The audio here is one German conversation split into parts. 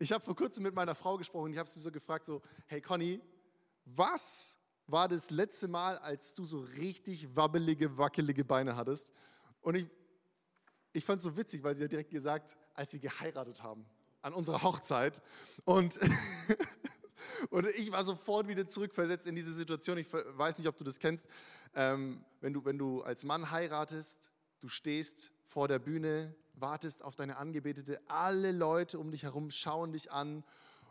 Ich habe vor kurzem mit meiner Frau gesprochen. Ich habe sie so gefragt, so, hey Conny, was war das letzte Mal, als du so richtig wabbelige, wackelige Beine hattest? Und ich, ich fand es so witzig, weil sie hat direkt gesagt, als wir geheiratet haben, an unserer Hochzeit. Und, und ich war sofort wieder zurückversetzt in diese Situation. Ich weiß nicht, ob du das kennst. Ähm, wenn, du, wenn du als Mann heiratest, du stehst vor der Bühne, wartest auf deine Angebetete, alle Leute um dich herum schauen dich an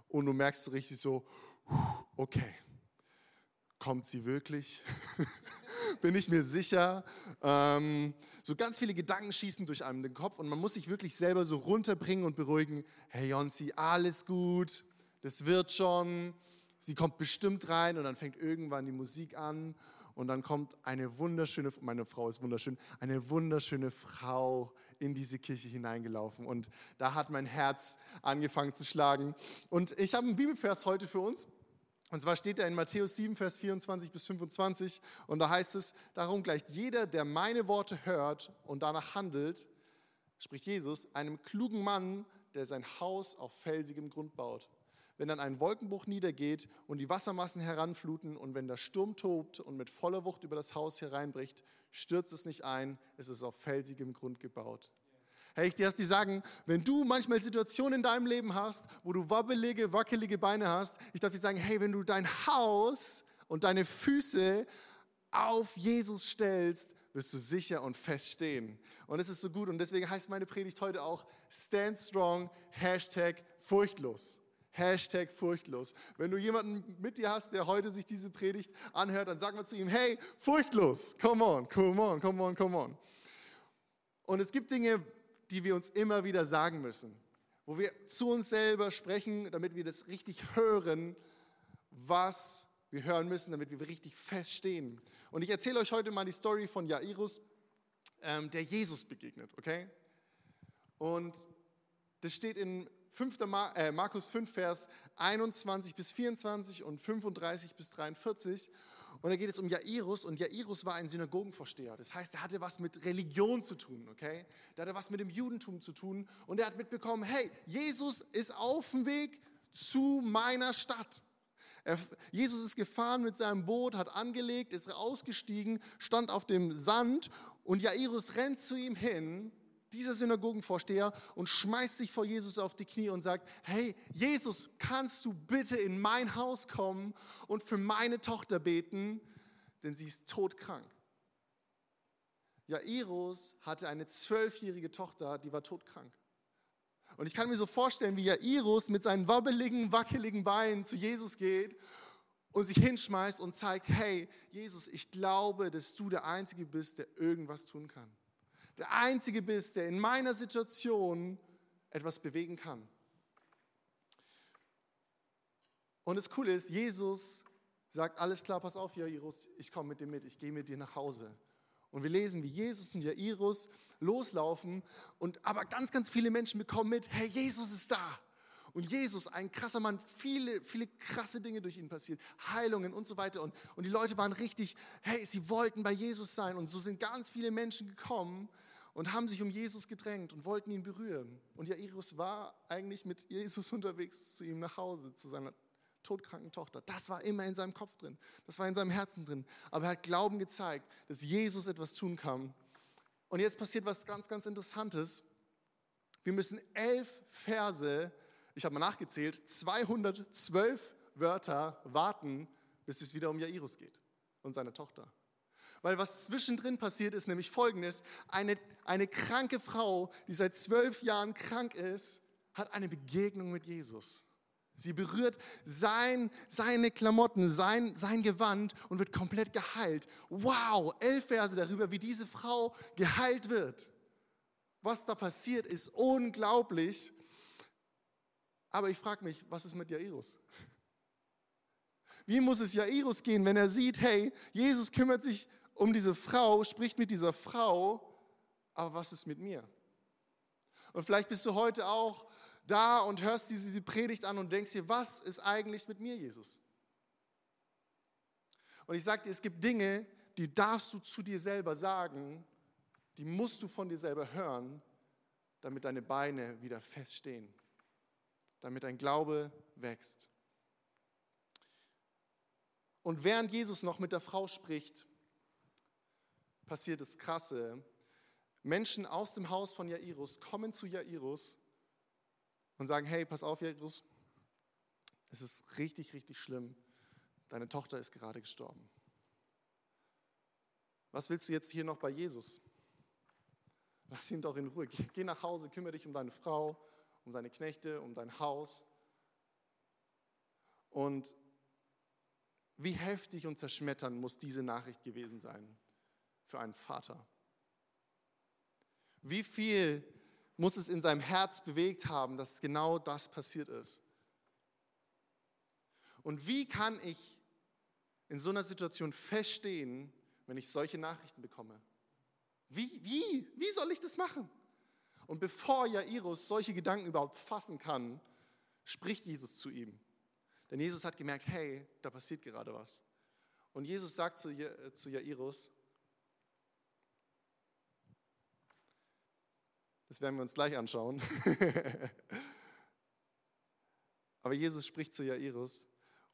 und du merkst so richtig so, okay, kommt sie wirklich? Bin ich mir sicher? Ähm, so ganz viele Gedanken schießen durch einem den Kopf und man muss sich wirklich selber so runterbringen und beruhigen. Hey Jonsi, alles gut, das wird schon. Sie kommt bestimmt rein und dann fängt irgendwann die Musik an und dann kommt eine wunderschöne, meine Frau ist wunderschön, eine wunderschöne Frau in diese Kirche hineingelaufen. Und da hat mein Herz angefangen zu schlagen. Und ich habe einen Bibelvers heute für uns. Und zwar steht er in Matthäus 7, Vers 24 bis 25. Und da heißt es, darum gleicht jeder, der meine Worte hört und danach handelt, spricht Jesus, einem klugen Mann, der sein Haus auf felsigem Grund baut wenn dann ein Wolkenbruch niedergeht und die Wassermassen heranfluten und wenn der Sturm tobt und mit voller Wucht über das Haus hereinbricht, stürzt es nicht ein, es ist auf felsigem Grund gebaut. Hey, ich darf dir sagen, wenn du manchmal Situationen in deinem Leben hast, wo du wabbelige, wackelige Beine hast, ich darf dir sagen, hey, wenn du dein Haus und deine Füße auf Jesus stellst, wirst du sicher und fest stehen. Und es ist so gut und deswegen heißt meine Predigt heute auch Stand Strong, Hashtag furchtlos. Hashtag furchtlos. Wenn du jemanden mit dir hast, der heute sich diese Predigt anhört, dann sag mal zu ihm, hey, furchtlos, come on, come on, come on, come on. Und es gibt Dinge, die wir uns immer wieder sagen müssen, wo wir zu uns selber sprechen, damit wir das richtig hören, was wir hören müssen, damit wir richtig feststehen. Und ich erzähle euch heute mal die Story von Jairus, ähm, der Jesus begegnet, okay? Und das steht in 5. Äh, Markus 5, Vers 21 bis 24 und 35 bis 43. Und da geht es um Jairus und Jairus war ein Synagogenvorsteher. Das heißt, er hatte was mit Religion zu tun, okay? Der hatte was mit dem Judentum zu tun und er hat mitbekommen, hey, Jesus ist auf dem Weg zu meiner Stadt. Jesus ist gefahren mit seinem Boot, hat angelegt, ist ausgestiegen, stand auf dem Sand und Jairus rennt zu ihm hin dieser Synagogenvorsteher und schmeißt sich vor Jesus auf die Knie und sagt, hey Jesus, kannst du bitte in mein Haus kommen und für meine Tochter beten, denn sie ist todkrank. Jairus hatte eine zwölfjährige Tochter, die war todkrank. Und ich kann mir so vorstellen, wie Jairus mit seinen wabbeligen, wackeligen Beinen zu Jesus geht und sich hinschmeißt und zeigt, hey Jesus, ich glaube, dass du der Einzige bist, der irgendwas tun kann der Einzige bist, der in meiner Situation etwas bewegen kann. Und das Coole ist, Jesus sagt, alles klar, pass auf, Jairus, ich komme mit dir mit, ich gehe mit dir nach Hause. Und wir lesen, wie Jesus und Jairus loslaufen und aber ganz, ganz viele Menschen bekommen mit, hey, Jesus ist da. Und Jesus, ein krasser Mann, viele, viele krasse Dinge durch ihn passiert, Heilungen und so weiter. Und, und die Leute waren richtig, hey, sie wollten bei Jesus sein. Und so sind ganz viele Menschen gekommen und haben sich um Jesus gedrängt und wollten ihn berühren. Und Jairus war eigentlich mit Jesus unterwegs zu ihm nach Hause, zu seiner todkranken Tochter. Das war immer in seinem Kopf drin, das war in seinem Herzen drin. Aber er hat Glauben gezeigt, dass Jesus etwas tun kann. Und jetzt passiert was ganz, ganz Interessantes. Wir müssen elf Verse ich habe mal nachgezählt, 212 Wörter warten, bis es wieder um Jairus geht und seine Tochter. Weil was zwischendrin passiert ist, nämlich folgendes, eine, eine kranke Frau, die seit zwölf Jahren krank ist, hat eine Begegnung mit Jesus. Sie berührt sein, seine Klamotten, sein, sein Gewand und wird komplett geheilt. Wow, elf Verse darüber, wie diese Frau geheilt wird. Was da passiert, ist unglaublich. Aber ich frage mich, was ist mit Jairus? Wie muss es Jairus gehen, wenn er sieht, hey, Jesus kümmert sich um diese Frau, spricht mit dieser Frau, aber was ist mit mir? Und vielleicht bist du heute auch da und hörst diese Predigt an und denkst dir, was ist eigentlich mit mir, Jesus? Und ich sage dir, es gibt Dinge, die darfst du zu dir selber sagen, die musst du von dir selber hören, damit deine Beine wieder feststehen. Damit dein Glaube wächst. Und während Jesus noch mit der Frau spricht, passiert das Krasse. Menschen aus dem Haus von Jairus kommen zu Jairus und sagen, hey, pass auf, Jairus, es ist richtig, richtig schlimm. Deine Tochter ist gerade gestorben. Was willst du jetzt hier noch bei Jesus? Lass ihn doch in Ruhe. Geh nach Hause, kümmere dich um deine Frau, um deine Knechte, um dein Haus. Und wie heftig und zerschmetternd muss diese Nachricht gewesen sein für einen Vater? Wie viel muss es in seinem Herz bewegt haben, dass genau das passiert ist? Und wie kann ich in so einer Situation feststehen, wenn ich solche Nachrichten bekomme? Wie, wie, wie soll ich das machen? Und bevor Jairus solche Gedanken überhaupt fassen kann, spricht Jesus zu ihm. Denn Jesus hat gemerkt, hey, da passiert gerade was. Und Jesus sagt zu, äh, zu Jairus, das werden wir uns gleich anschauen, aber Jesus spricht zu Jairus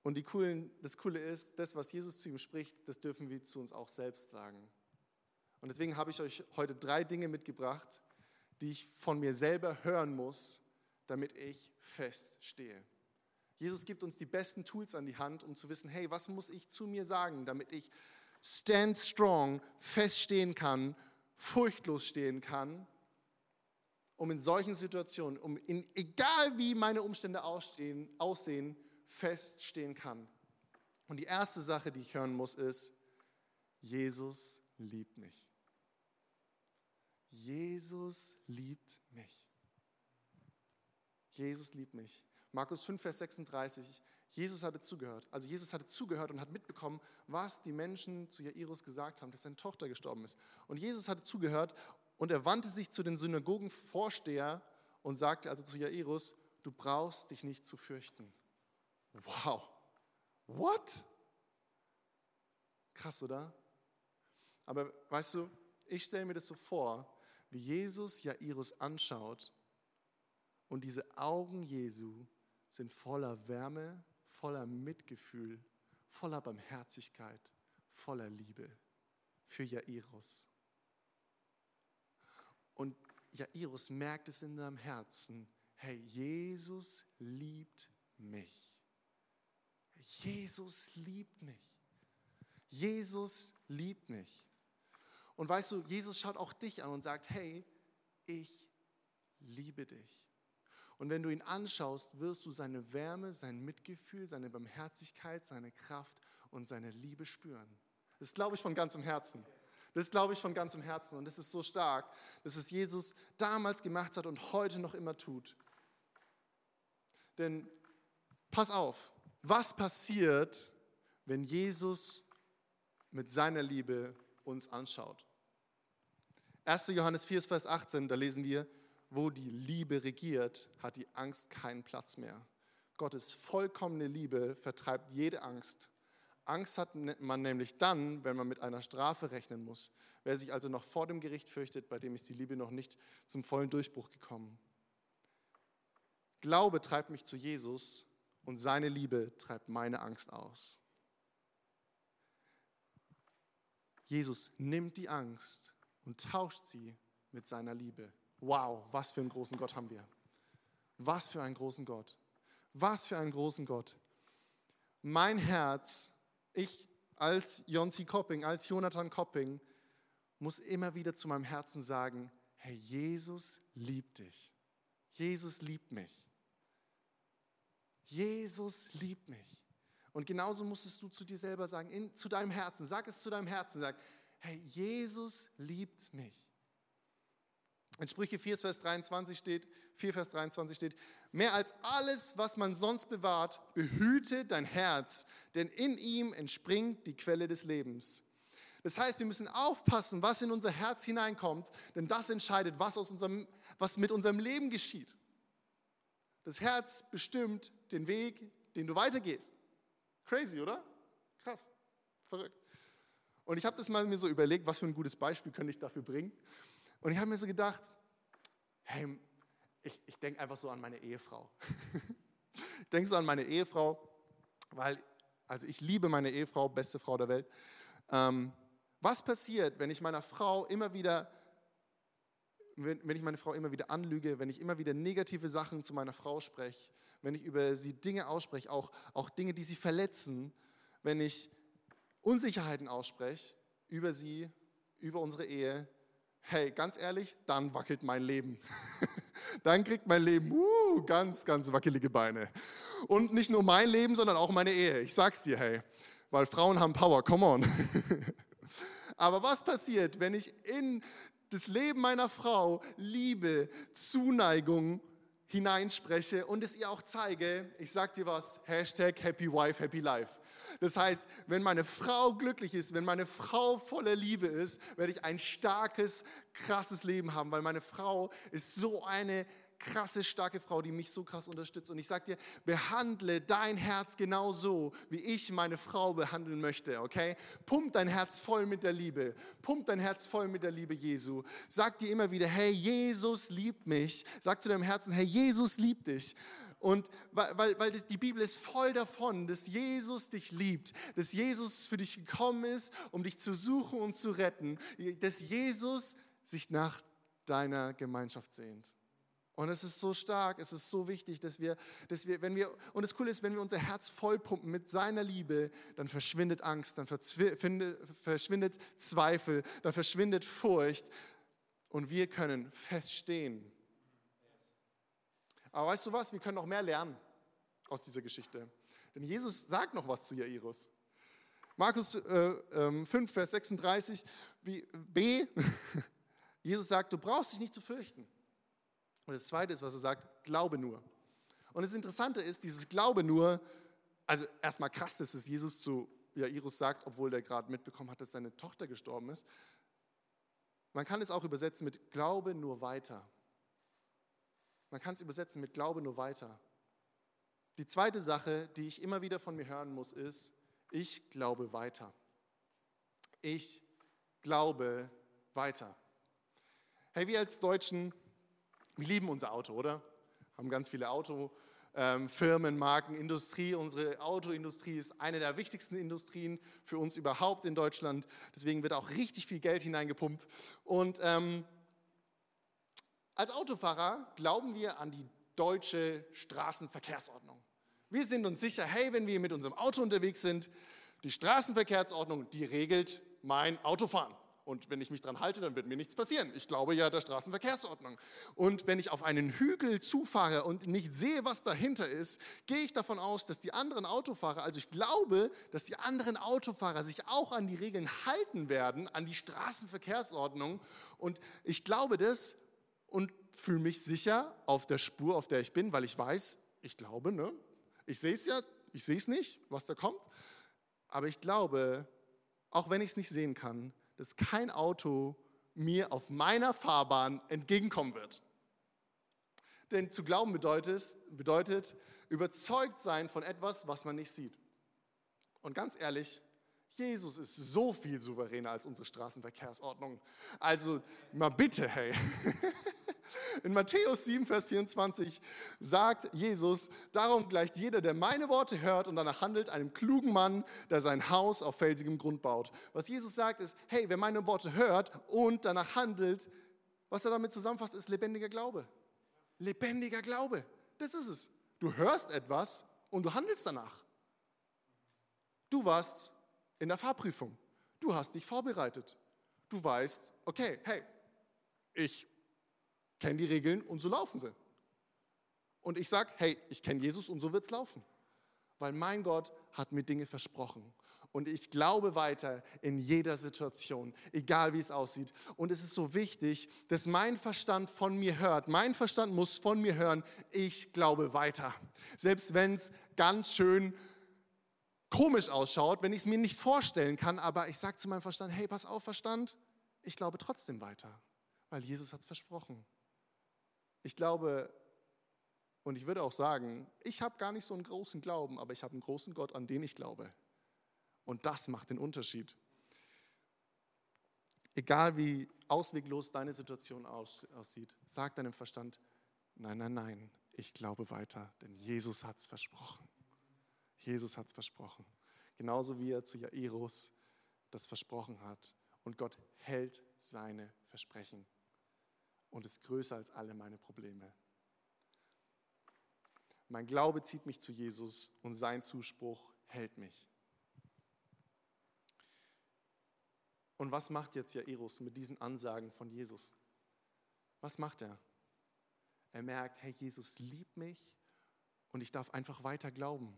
und die coolen, das Coole ist, das, was Jesus zu ihm spricht, das dürfen wir zu uns auch selbst sagen. Und deswegen habe ich euch heute drei Dinge mitgebracht, die ich von mir selber hören muss, damit ich feststehe. Jesus gibt uns die besten Tools an die Hand, um zu wissen, hey, was muss ich zu mir sagen, damit ich stand strong, feststehen kann, furchtlos stehen kann, um in solchen Situationen, um in, egal wie meine Umstände aussehen, aussehen, feststehen kann. Und die erste Sache, die ich hören muss, ist, Jesus liebt mich. Jesus liebt mich. Jesus liebt mich. Markus 5, Vers 36. Jesus hatte zugehört. Also Jesus hatte zugehört und hat mitbekommen, was die Menschen zu Jairus gesagt haben, dass seine Tochter gestorben ist. Und Jesus hatte zugehört und er wandte sich zu den Synagogenvorsteher und sagte also zu Jairus, du brauchst dich nicht zu fürchten. Wow. What? Krass, oder? Aber weißt du, ich stelle mir das so vor, wie Jesus Jairus anschaut und diese Augen Jesu sind voller Wärme, voller Mitgefühl, voller Barmherzigkeit, voller Liebe für Jairus. Und Jairus merkt es in seinem Herzen, hey, Jesus liebt mich. Jesus liebt mich. Jesus liebt mich. Und weißt du, Jesus schaut auch dich an und sagt, hey, ich liebe dich. Und wenn du ihn anschaust, wirst du seine Wärme, sein Mitgefühl, seine Barmherzigkeit, seine Kraft und seine Liebe spüren. Das glaube ich von ganzem Herzen. Das glaube ich von ganzem Herzen. Und das ist so stark, dass es Jesus damals gemacht hat und heute noch immer tut. Denn pass auf, was passiert, wenn Jesus mit seiner Liebe uns anschaut? 1. Johannes 4, Vers 18, da lesen wir, wo die Liebe regiert, hat die Angst keinen Platz mehr. Gottes vollkommene Liebe vertreibt jede Angst. Angst hat man nämlich dann, wenn man mit einer Strafe rechnen muss. Wer sich also noch vor dem Gericht fürchtet, bei dem ist die Liebe noch nicht zum vollen Durchbruch gekommen. Glaube treibt mich zu Jesus und seine Liebe treibt meine Angst aus. Jesus nimmt die Angst und tauscht sie mit seiner Liebe. Wow, was für einen großen Gott haben wir. Was für einen großen Gott. Was für einen großen Gott. Mein Herz, ich als Jonsi Kopping, als Jonathan Kopping, muss immer wieder zu meinem Herzen sagen, hey, Jesus liebt dich. Jesus liebt mich. Jesus liebt mich. Und genauso musstest du zu dir selber sagen, in, zu deinem Herzen, sag es zu deinem Herzen, sag, hey, Jesus liebt mich. In Sprüche 4, Vers 23 steht, 4, Vers 23 steht, mehr als alles, was man sonst bewahrt, behüte dein Herz, denn in ihm entspringt die Quelle des Lebens. Das heißt, wir müssen aufpassen, was in unser Herz hineinkommt, denn das entscheidet, was, aus unserem, was mit unserem Leben geschieht. Das Herz bestimmt den Weg, den du weitergehst. Crazy, oder? Krass, verrückt. Und ich habe das mal mir so überlegt, was für ein gutes Beispiel könnte ich dafür bringen. Und ich habe mir so gedacht, hey, ich, ich denke einfach so an meine Ehefrau. ich denke so an meine Ehefrau, weil, also ich liebe meine Ehefrau, beste Frau der Welt. Ähm, was passiert, wenn ich meiner Frau immer wieder, wenn, wenn ich meine Frau immer wieder anlüge, wenn ich immer wieder negative Sachen zu meiner Frau spreche, wenn ich über sie Dinge ausspreche, auch, auch Dinge, die sie verletzen, wenn ich Unsicherheiten ausspreche über sie, über unsere Ehe, hey, ganz ehrlich, dann wackelt mein Leben. dann kriegt mein Leben uh, ganz, ganz wackelige Beine. Und nicht nur mein Leben, sondern auch meine Ehe. Ich sag's dir, hey, weil Frauen haben Power, come on. Aber was passiert, wenn ich in das Leben meiner Frau Liebe, Zuneigung hineinspreche und es ihr auch zeige? Ich sag dir was, Hashtag Happy Wife, Happy Life. Das heißt, wenn meine Frau glücklich ist, wenn meine Frau voller Liebe ist, werde ich ein starkes, krasses Leben haben, weil meine Frau ist so eine krasse, starke Frau, die mich so krass unterstützt. Und ich sage dir, behandle dein Herz genauso, wie ich meine Frau behandeln möchte, okay? Pump dein Herz voll mit der Liebe. Pump dein Herz voll mit der Liebe Jesu. Sag dir immer wieder, hey, Jesus liebt mich. Sag zu deinem Herzen, hey, Jesus liebt dich. Und weil, weil, weil die Bibel ist voll davon, dass Jesus dich liebt, dass Jesus für dich gekommen ist, um dich zu suchen und zu retten, dass Jesus sich nach deiner Gemeinschaft sehnt. Und es ist so stark, es ist so wichtig, dass wir, dass wir, wenn wir, und das Coole ist, wenn wir unser Herz vollpumpen mit seiner Liebe, dann verschwindet Angst, dann verschwindet Zweifel, dann verschwindet Furcht und wir können feststehen aber weißt du was, wir können noch mehr lernen aus dieser Geschichte. Denn Jesus sagt noch was zu Jairus. Markus äh, äh, 5, Vers 36, wie, b, Jesus sagt, du brauchst dich nicht zu fürchten. Und das Zweite ist, was er sagt, glaube nur. Und das Interessante ist, dieses Glaube nur, also erstmal krass, dass es Jesus zu Jairus sagt, obwohl der gerade mitbekommen hat, dass seine Tochter gestorben ist. Man kann es auch übersetzen mit Glaube nur weiter. Man kann es übersetzen mit Glaube nur weiter. Die zweite Sache, die ich immer wieder von mir hören muss, ist, ich glaube weiter. Ich glaube weiter. Hey, wir als Deutschen, wir lieben unser Auto, oder? Haben ganz viele Autofirmen, Marken, Industrie. Unsere Autoindustrie ist eine der wichtigsten Industrien für uns überhaupt in Deutschland. Deswegen wird auch richtig viel Geld hineingepumpt. Und ähm, als Autofahrer glauben wir an die deutsche Straßenverkehrsordnung. Wir sind uns sicher, hey, wenn wir mit unserem Auto unterwegs sind, die Straßenverkehrsordnung, die regelt mein Autofahren. Und wenn ich mich daran halte, dann wird mir nichts passieren. Ich glaube ja der Straßenverkehrsordnung. Und wenn ich auf einen Hügel zufahre und nicht sehe, was dahinter ist, gehe ich davon aus, dass die anderen Autofahrer, also ich glaube, dass die anderen Autofahrer sich auch an die Regeln halten werden, an die Straßenverkehrsordnung. Und ich glaube das, und fühle mich sicher auf der Spur, auf der ich bin, weil ich weiß, ich glaube, ne? ich sehe es ja, ich sehe es nicht, was da kommt, aber ich glaube, auch wenn ich es nicht sehen kann, dass kein Auto mir auf meiner Fahrbahn entgegenkommen wird. Denn zu glauben bedeutet, bedeutet überzeugt sein von etwas, was man nicht sieht. Und ganz ehrlich, Jesus ist so viel souveräner als unsere Straßenverkehrsordnung. Also mal bitte, hey. In Matthäus 7, Vers 24 sagt Jesus, darum gleicht jeder, der meine Worte hört und danach handelt, einem klugen Mann, der sein Haus auf felsigem Grund baut. Was Jesus sagt ist, hey, wer meine Worte hört und danach handelt, was er damit zusammenfasst, ist lebendiger Glaube. Lebendiger Glaube, das ist es. Du hörst etwas und du handelst danach. Du warst in der Fahrprüfung. Du hast dich vorbereitet. Du weißt, okay, hey, ich kenne die Regeln und so laufen sie. Und ich sage, hey, ich kenne Jesus und so wird es laufen. Weil mein Gott hat mir Dinge versprochen. Und ich glaube weiter in jeder Situation, egal wie es aussieht. Und es ist so wichtig, dass mein Verstand von mir hört. Mein Verstand muss von mir hören, ich glaube weiter. Selbst wenn es ganz schön komisch ausschaut, wenn ich es mir nicht vorstellen kann, aber ich sage zu meinem Verstand, hey, pass auf, Verstand, ich glaube trotzdem weiter, weil Jesus hat es versprochen. Ich glaube, und ich würde auch sagen, ich habe gar nicht so einen großen Glauben, aber ich habe einen großen Gott, an den ich glaube. Und das macht den Unterschied. Egal wie ausweglos deine Situation aussieht, sag deinem Verstand, Nein, nein, nein, ich glaube weiter, denn Jesus hat es versprochen. Jesus hat es versprochen. Genauso wie er zu Jairus das versprochen hat. Und Gott hält seine Versprechen und ist größer als alle meine Probleme. Mein Glaube zieht mich zu Jesus und sein Zuspruch hält mich. Und was macht jetzt Jairus mit diesen Ansagen von Jesus? Was macht er? Er merkt, hey, Jesus liebt mich und ich darf einfach weiter glauben.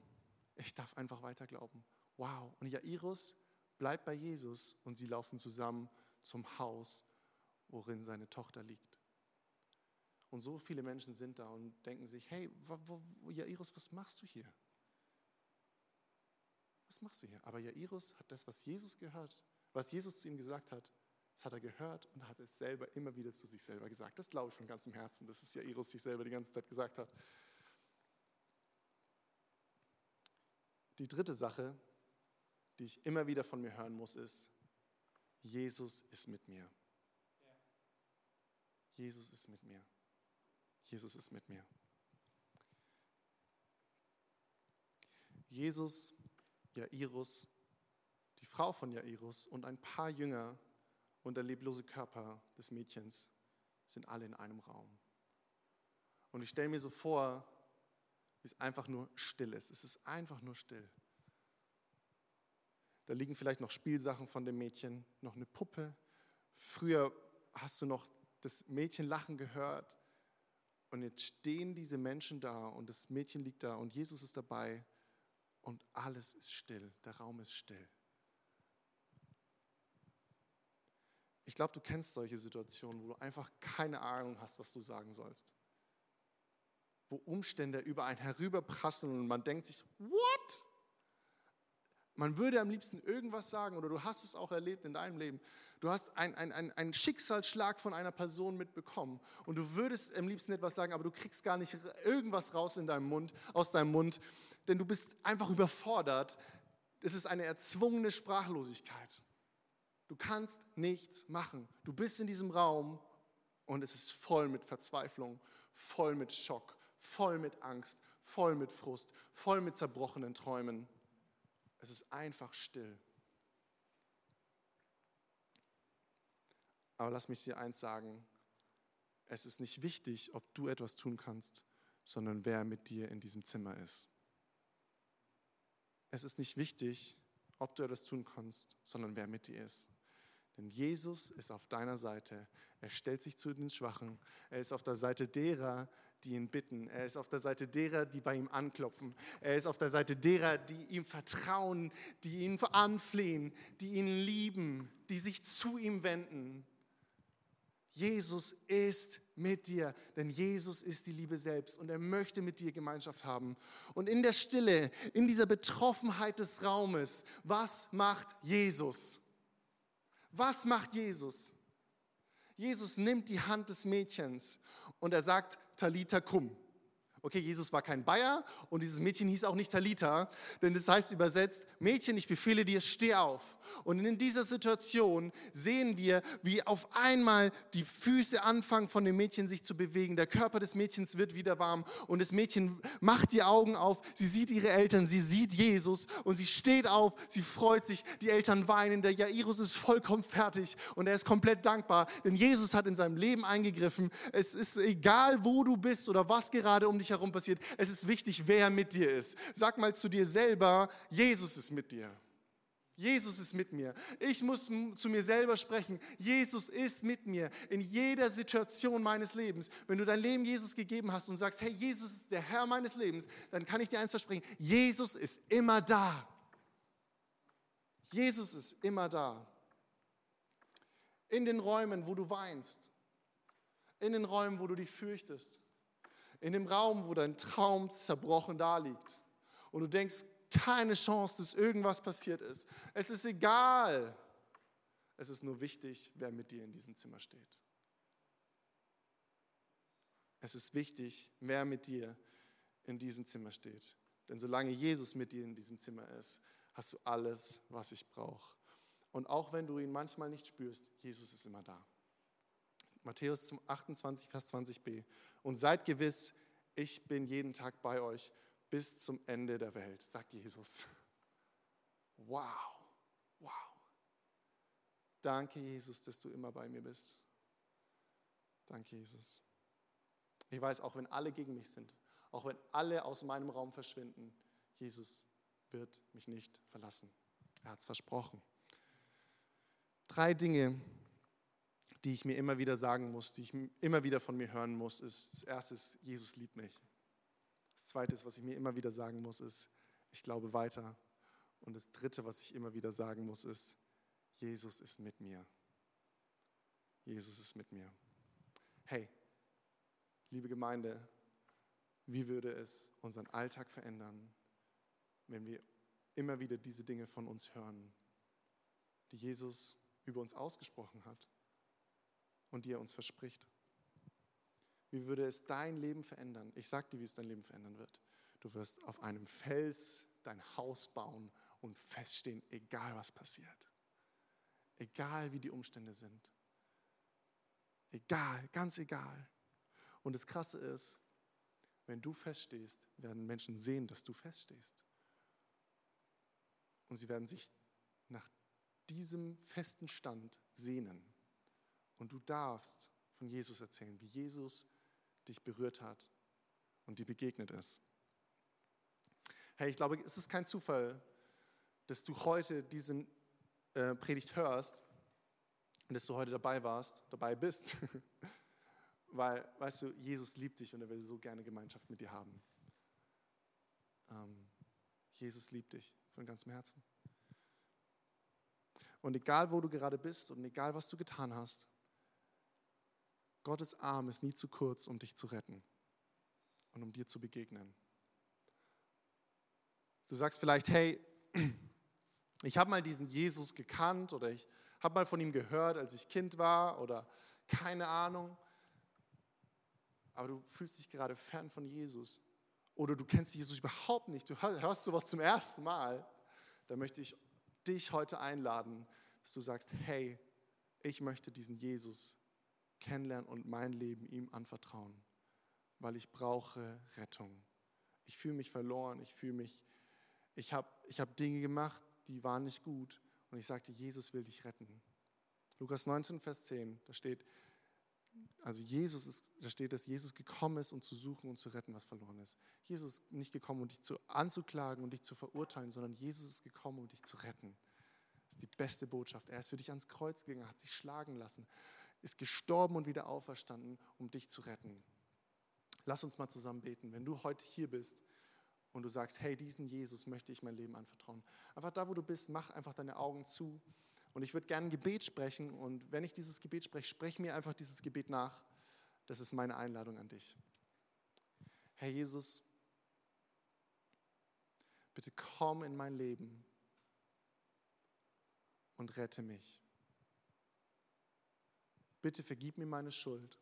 Ich darf einfach weiter glauben. Wow. Und Jairus bleibt bei Jesus und sie laufen zusammen zum Haus, worin seine Tochter liegt. Und so viele Menschen sind da und denken sich, hey, Jairus, was machst du hier? Was machst du hier? Aber Jairus hat das, was Jesus gehört, was Jesus zu ihm gesagt hat, das hat er gehört und hat es selber immer wieder zu sich selber gesagt. Das glaube ich von ganzem Herzen, dass es Jairus sich selber die ganze Zeit gesagt hat. Die dritte Sache, die ich immer wieder von mir hören muss, ist, Jesus ist mit mir. Jesus ist mit mir. Jesus ist mit mir. Jesus, Jairus, die Frau von Jairus und ein paar Jünger und der leblose Körper des Mädchens sind alle in einem Raum. Und ich stelle mir so vor, wie es einfach nur still ist. Es ist einfach nur still. Da liegen vielleicht noch Spielsachen von dem Mädchen, noch eine Puppe. Früher hast du noch das Mädchen lachen gehört. Und jetzt stehen diese Menschen da und das Mädchen liegt da und Jesus ist dabei und alles ist still. Der Raum ist still. Ich glaube, du kennst solche Situationen, wo du einfach keine Ahnung hast, was du sagen sollst. Wo Umstände über einen herüberprasseln und man denkt sich, what? Man würde am liebsten irgendwas sagen oder du hast es auch erlebt in deinem Leben. Du hast einen ein, ein Schicksalsschlag von einer Person mitbekommen und du würdest am liebsten etwas sagen, aber du kriegst gar nicht irgendwas raus in deinem Mund, aus deinem Mund, denn du bist einfach überfordert. Es ist eine erzwungene Sprachlosigkeit. Du kannst nichts machen. Du bist in diesem Raum und es ist voll mit Verzweiflung, voll mit Schock, voll mit Angst, voll mit Frust, voll mit zerbrochenen Träumen. Es ist einfach still. Aber lass mich dir eins sagen. Es ist nicht wichtig, ob du etwas tun kannst, sondern wer mit dir in diesem Zimmer ist. Es ist nicht wichtig, ob du etwas tun kannst, sondern wer mit dir ist. Denn Jesus ist auf deiner Seite. Er stellt sich zu den Schwachen. Er ist auf der Seite derer, die ihn bitten. Er ist auf der Seite derer, die bei ihm anklopfen. Er ist auf der Seite derer, die ihm vertrauen, die ihn anflehen, die ihn lieben, die sich zu ihm wenden. Jesus ist mit dir, denn Jesus ist die Liebe selbst und er möchte mit dir Gemeinschaft haben. Und in der Stille, in dieser Betroffenheit des Raumes, was macht Jesus? Was macht Jesus? Jesus nimmt die Hand des Mädchens und er sagt, Talita kum. Okay, Jesus war kein Bayer und dieses Mädchen hieß auch nicht Talita, denn das heißt übersetzt, Mädchen, ich befehle dir, steh auf. Und in dieser Situation sehen wir, wie auf einmal die Füße anfangen von dem Mädchen sich zu bewegen. Der Körper des Mädchens wird wieder warm und das Mädchen macht die Augen auf. Sie sieht ihre Eltern, sie sieht Jesus und sie steht auf, sie freut sich. Die Eltern weinen. Der Jairus ist vollkommen fertig und er ist komplett dankbar, denn Jesus hat in seinem Leben eingegriffen. Es ist egal, wo du bist oder was gerade um dich herum passiert. Es ist wichtig, wer mit dir ist. Sag mal zu dir selber, Jesus ist mit dir. Jesus ist mit mir. Ich muss zu mir selber sprechen. Jesus ist mit mir in jeder Situation meines Lebens. Wenn du dein Leben Jesus gegeben hast und sagst, hey, Jesus ist der Herr meines Lebens, dann kann ich dir eins versprechen. Jesus ist immer da. Jesus ist immer da. In den Räumen, wo du weinst. In den Räumen, wo du dich fürchtest in dem Raum, wo dein Traum zerbrochen da liegt und du denkst, keine Chance, dass irgendwas passiert ist. Es ist egal. Es ist nur wichtig, wer mit dir in diesem Zimmer steht. Es ist wichtig, wer mit dir in diesem Zimmer steht. Denn solange Jesus mit dir in diesem Zimmer ist, hast du alles, was ich brauche. Und auch wenn du ihn manchmal nicht spürst, Jesus ist immer da. Matthäus 28, Vers 20b. Und seid gewiss, ich bin jeden Tag bei euch bis zum Ende der Welt, sagt Jesus. Wow, wow. Danke, Jesus, dass du immer bei mir bist. Danke, Jesus. Ich weiß, auch wenn alle gegen mich sind, auch wenn alle aus meinem Raum verschwinden, Jesus wird mich nicht verlassen. Er hat es versprochen. Drei Dinge, die ich mir immer wieder sagen muss, die ich immer wieder von mir hören muss, ist, das erste ist, Jesus liebt mich. Das zweite ist, was ich mir immer wieder sagen muss, ist, ich glaube weiter. Und das dritte, was ich immer wieder sagen muss, ist, Jesus ist mit mir. Jesus ist mit mir. Hey, liebe Gemeinde, wie würde es unseren Alltag verändern, wenn wir immer wieder diese Dinge von uns hören, die Jesus über uns ausgesprochen hat und die er uns verspricht. Wie würde es dein Leben verändern? Ich sage dir, wie es dein Leben verändern wird. Du wirst auf einem Fels dein Haus bauen und feststehen, egal was passiert. Egal wie die Umstände sind. Egal, ganz egal. Und das Krasse ist, wenn du feststehst, werden Menschen sehen, dass du feststehst. Und sie werden sich nach diesem festen Stand sehnen. Und du darfst von Jesus erzählen, wie Jesus dich berührt hat und dir begegnet ist. Hey, ich glaube, es ist kein Zufall, dass du heute diesen äh, Predigt hörst und dass du heute dabei warst, dabei bist. Weil, weißt du, Jesus liebt dich und er will so gerne Gemeinschaft mit dir haben. Ähm, Jesus liebt dich von ganzem Herzen. Und egal, wo du gerade bist und egal, was du getan hast, Gottes Arm ist nie zu kurz, um dich zu retten und um dir zu begegnen. Du sagst vielleicht, hey, ich habe mal diesen Jesus gekannt oder ich habe mal von ihm gehört, als ich Kind war oder keine Ahnung. Aber du fühlst dich gerade fern von Jesus oder du kennst Jesus überhaupt nicht, du hörst sowas zum ersten Mal. Da möchte ich dich heute einladen, dass du sagst, hey, ich möchte diesen Jesus kennenlernen und mein Leben ihm anvertrauen, weil ich brauche Rettung. Ich fühle mich verloren, ich fühle mich, ich habe ich hab Dinge gemacht, die waren nicht gut und ich sagte, Jesus will dich retten. Lukas 19, Vers 10, da steht, also Jesus ist, da steht, dass Jesus gekommen ist, um zu suchen und zu retten, was verloren ist. Jesus ist nicht gekommen, um dich zu, anzuklagen und dich zu verurteilen, sondern Jesus ist gekommen, um dich zu retten. Das ist die beste Botschaft. Er ist für dich ans Kreuz gegangen, hat sich schlagen lassen, ist gestorben und wieder auferstanden, um dich zu retten. Lass uns mal zusammen beten. Wenn du heute hier bist und du sagst, hey, diesen Jesus möchte ich mein Leben anvertrauen. Einfach da, wo du bist, mach einfach deine Augen zu. Und ich würde gerne ein Gebet sprechen. Und wenn ich dieses Gebet spreche, sprech mir einfach dieses Gebet nach. Das ist meine Einladung an dich. Herr Jesus, bitte komm in mein Leben und rette mich. Bitte vergib mir meine Schuld.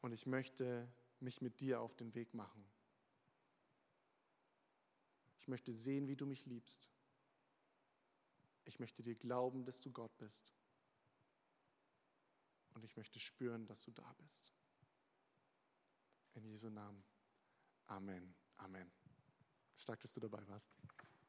Und ich möchte mich mit dir auf den Weg machen. Ich möchte sehen, wie du mich liebst. Ich möchte dir glauben, dass du Gott bist. Und ich möchte spüren, dass du da bist. In Jesu Namen. Amen. Amen. Stark, dass du dabei warst.